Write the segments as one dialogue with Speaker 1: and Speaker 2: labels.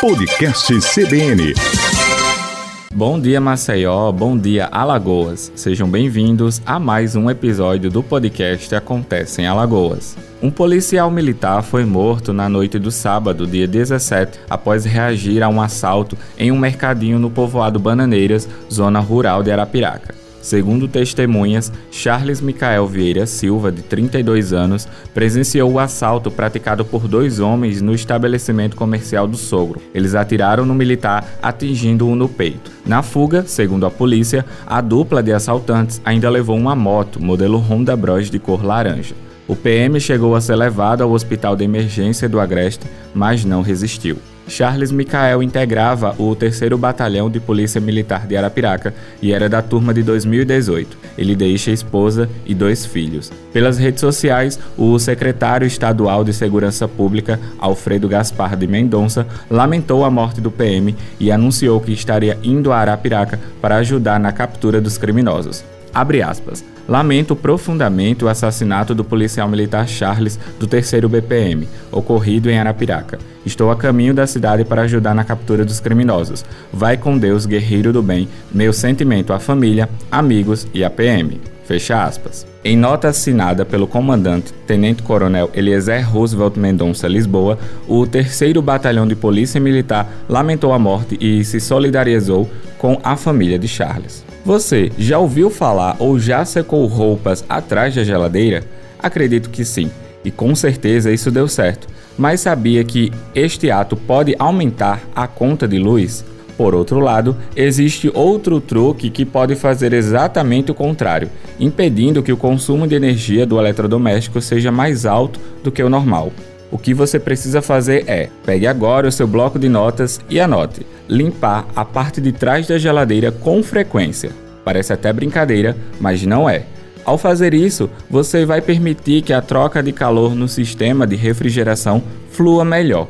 Speaker 1: Podcast CBN.
Speaker 2: Bom dia, Maceió. Bom dia, Alagoas. Sejam bem-vindos a mais um episódio do podcast Acontece em Alagoas. Um policial militar foi morto na noite do sábado, dia 17, após reagir a um assalto em um mercadinho no povoado Bananeiras, zona rural de Arapiraca. Segundo testemunhas, Charles Micael Vieira Silva, de 32 anos, presenciou o assalto praticado por dois homens no estabelecimento comercial do sogro. Eles atiraram no militar, atingindo-o no peito. Na fuga, segundo a polícia, a dupla de assaltantes ainda levou uma moto, modelo Honda Bros de cor laranja. O PM chegou a ser levado ao hospital de emergência do Agreste, mas não resistiu. Charles Micael integrava o 3 Batalhão de Polícia Militar de Arapiraca e era da turma de 2018. Ele deixa esposa e dois filhos. Pelas redes sociais, o secretário estadual de Segurança Pública, Alfredo Gaspar de Mendonça, lamentou a morte do PM e anunciou que estaria indo a Arapiraca para ajudar na captura dos criminosos. Abre aspas. Lamento profundamente o assassinato do policial militar Charles do 3 BPM, ocorrido em Arapiraca. Estou a caminho da cidade para ajudar na captura dos criminosos. Vai com Deus, guerreiro do bem. Meu sentimento à família, amigos e à PM. Fecha aspas. Em nota assinada pelo comandante Tenente Coronel Eliezer Roosevelt Mendonça Lisboa, o 3 Batalhão de Polícia Militar lamentou a morte e se solidarizou com a família de Charles. Você já ouviu falar ou já secou roupas atrás da geladeira? Acredito que sim, e com certeza isso deu certo. Mas sabia que este ato pode aumentar a conta de luz? Por outro lado, existe outro truque que pode fazer exatamente o contrário, impedindo que o consumo de energia do eletrodoméstico seja mais alto do que o normal. O que você precisa fazer é: pegue agora o seu bloco de notas e anote. Limpar a parte de trás da geladeira com frequência. Parece até brincadeira, mas não é. Ao fazer isso, você vai permitir que a troca de calor no sistema de refrigeração flua melhor.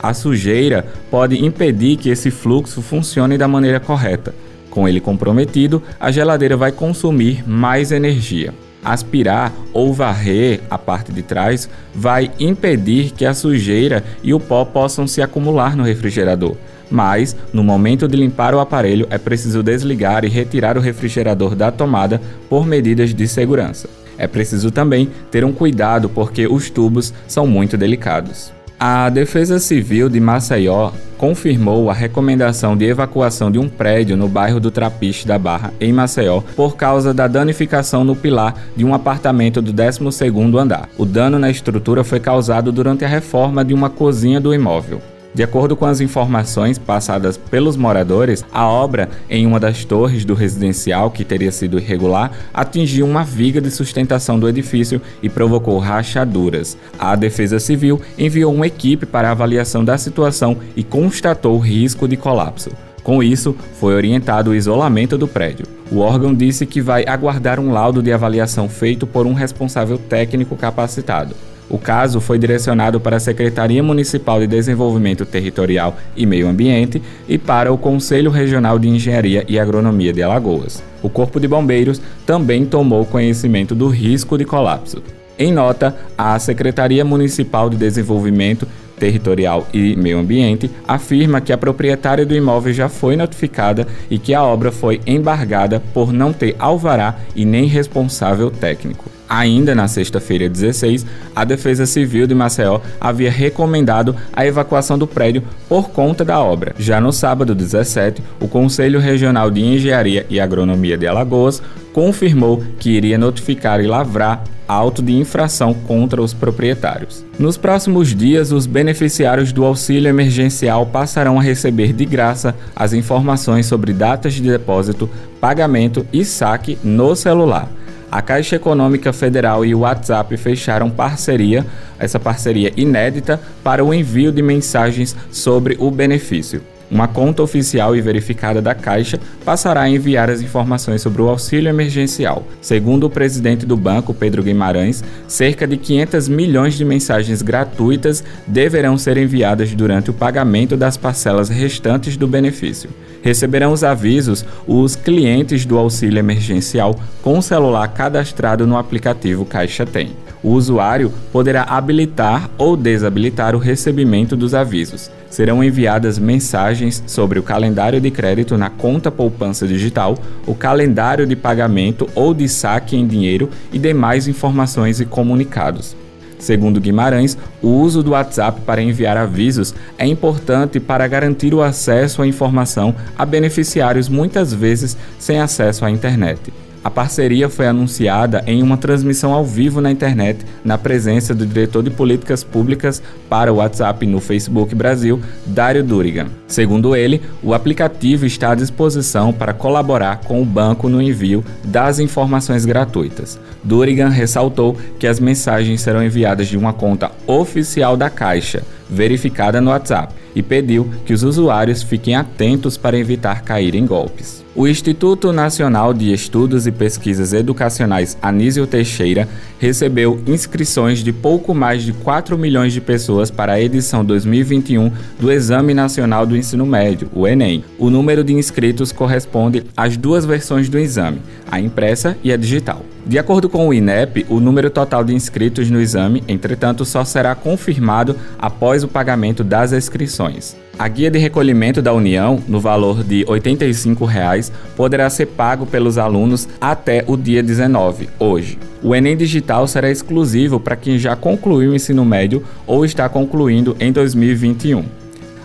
Speaker 2: A sujeira pode impedir que esse fluxo funcione da maneira correta. Com ele comprometido, a geladeira vai consumir mais energia aspirar ou varrer a parte de trás vai impedir que a sujeira e o pó possam se acumular no refrigerador. Mas, no momento de limpar o aparelho, é preciso desligar e retirar o refrigerador da tomada por medidas de segurança. É preciso também ter um cuidado porque os tubos são muito delicados. A Defesa Civil de Maceió confirmou a recomendação de evacuação de um prédio no bairro do Trapiche da Barra, em Maceió, por causa da danificação no pilar de um apartamento do 12º andar. O dano na estrutura foi causado durante a reforma de uma cozinha do imóvel. De acordo com as informações passadas pelos moradores, a obra em uma das torres do residencial, que teria sido irregular, atingiu uma viga de sustentação do edifício e provocou rachaduras. A Defesa Civil enviou uma equipe para avaliação da situação e constatou risco de colapso. Com isso, foi orientado o isolamento do prédio. O órgão disse que vai aguardar um laudo de avaliação feito por um responsável técnico capacitado. O caso foi direcionado para a Secretaria Municipal de Desenvolvimento Territorial e Meio Ambiente e para o Conselho Regional de Engenharia e Agronomia de Alagoas. O Corpo de Bombeiros também tomou conhecimento do risco de colapso. Em nota, a Secretaria Municipal de Desenvolvimento Territorial e Meio Ambiente afirma que a proprietária do imóvel já foi notificada e que a obra foi embargada por não ter alvará e nem responsável técnico. Ainda na sexta-feira 16, a Defesa Civil de Maceió havia recomendado a evacuação do prédio por conta da obra. Já no sábado 17, o Conselho Regional de Engenharia e Agronomia de Alagoas confirmou que iria notificar e lavrar auto de infração contra os proprietários. Nos próximos dias, os beneficiários do auxílio emergencial passarão a receber de graça as informações sobre datas de depósito, pagamento e saque no celular. A Caixa Econômica Federal e o WhatsApp fecharam parceria, essa parceria inédita, para o envio de mensagens sobre o benefício. Uma conta oficial e verificada da Caixa passará a enviar as informações sobre o auxílio emergencial. Segundo o presidente do banco, Pedro Guimarães, cerca de 500 milhões de mensagens gratuitas deverão ser enviadas durante o pagamento das parcelas restantes do benefício. Receberão os avisos os clientes do auxílio emergencial com o celular cadastrado no aplicativo Caixa Tem. O usuário poderá habilitar ou desabilitar o recebimento dos avisos. Serão enviadas mensagens sobre o calendário de crédito na conta poupança digital, o calendário de pagamento ou de saque em dinheiro e demais informações e comunicados. Segundo Guimarães, o uso do WhatsApp para enviar avisos é importante para garantir o acesso à informação a beneficiários muitas vezes sem acesso à internet. A parceria foi anunciada em uma transmissão ao vivo na internet, na presença do diretor de políticas públicas para o WhatsApp no Facebook Brasil, Dário Durigan. Segundo ele, o aplicativo está à disposição para colaborar com o banco no envio das informações gratuitas. Durigan ressaltou que as mensagens serão enviadas de uma conta oficial da Caixa, verificada no WhatsApp, e pediu que os usuários fiquem atentos para evitar cair em golpes. O Instituto Nacional de Estudos e Pesquisas Educacionais Anísio Teixeira recebeu inscrições de pouco mais de 4 milhões de pessoas para a edição 2021 do Exame Nacional do Ensino Médio, o Enem. O número de inscritos corresponde às duas versões do exame, a impressa e a digital. De acordo com o INEP, o número total de inscritos no exame, entretanto, só será confirmado após o pagamento das inscrições. A guia de recolhimento da União, no valor de 85 reais, poderá ser pago pelos alunos até o dia 19, hoje. O Enem Digital será exclusivo para quem já concluiu o ensino médio ou está concluindo em 2021.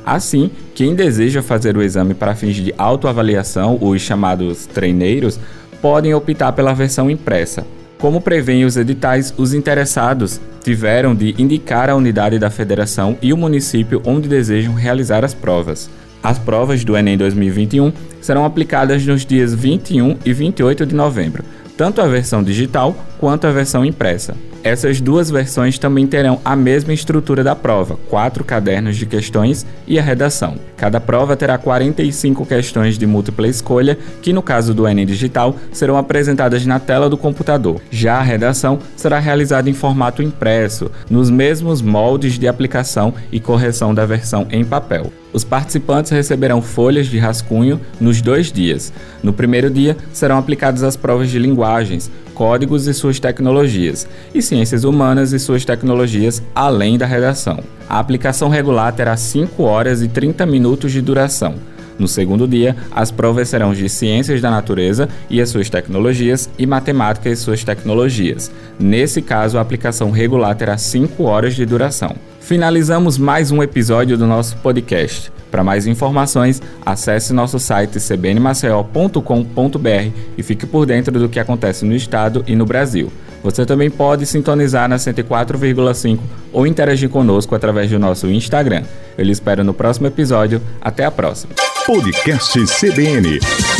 Speaker 2: Assim, quem deseja fazer o exame para fins de autoavaliação, os chamados treineiros, podem optar pela versão impressa. Como prevêem os editais, os interessados tiveram de indicar a unidade da federação e o município onde desejam realizar as provas. As provas do Enem 2021 serão aplicadas nos dias 21 e 28 de novembro, tanto a versão digital quanto a versão impressa. Essas duas versões também terão a mesma estrutura da prova, quatro cadernos de questões e a redação. Cada prova terá 45 questões de múltipla escolha, que no caso do Enem Digital serão apresentadas na tela do computador. Já a redação será realizada em formato impresso, nos mesmos moldes de aplicação e correção da versão em papel. Os participantes receberão folhas de rascunho nos dois dias. No primeiro dia serão aplicadas as provas de linguagens, códigos e suas tecnologias, e ciências humanas e suas tecnologias, além da redação. A aplicação regular terá 5 horas e 30 minutos de duração. No segundo dia, as provas serão de Ciências da Natureza e as suas tecnologias e Matemática e suas tecnologias. Nesse caso, a aplicação regular terá 5 horas de duração. Finalizamos mais um episódio do nosso podcast. Para mais informações, acesse nosso site cbnmaceió.com.br e fique por dentro do que acontece no estado e no Brasil. Você também pode sintonizar na 104,5 ou interagir conosco através do nosso Instagram. Eu lhe espero no próximo episódio. Até a próxima.
Speaker 1: Podcast CBN.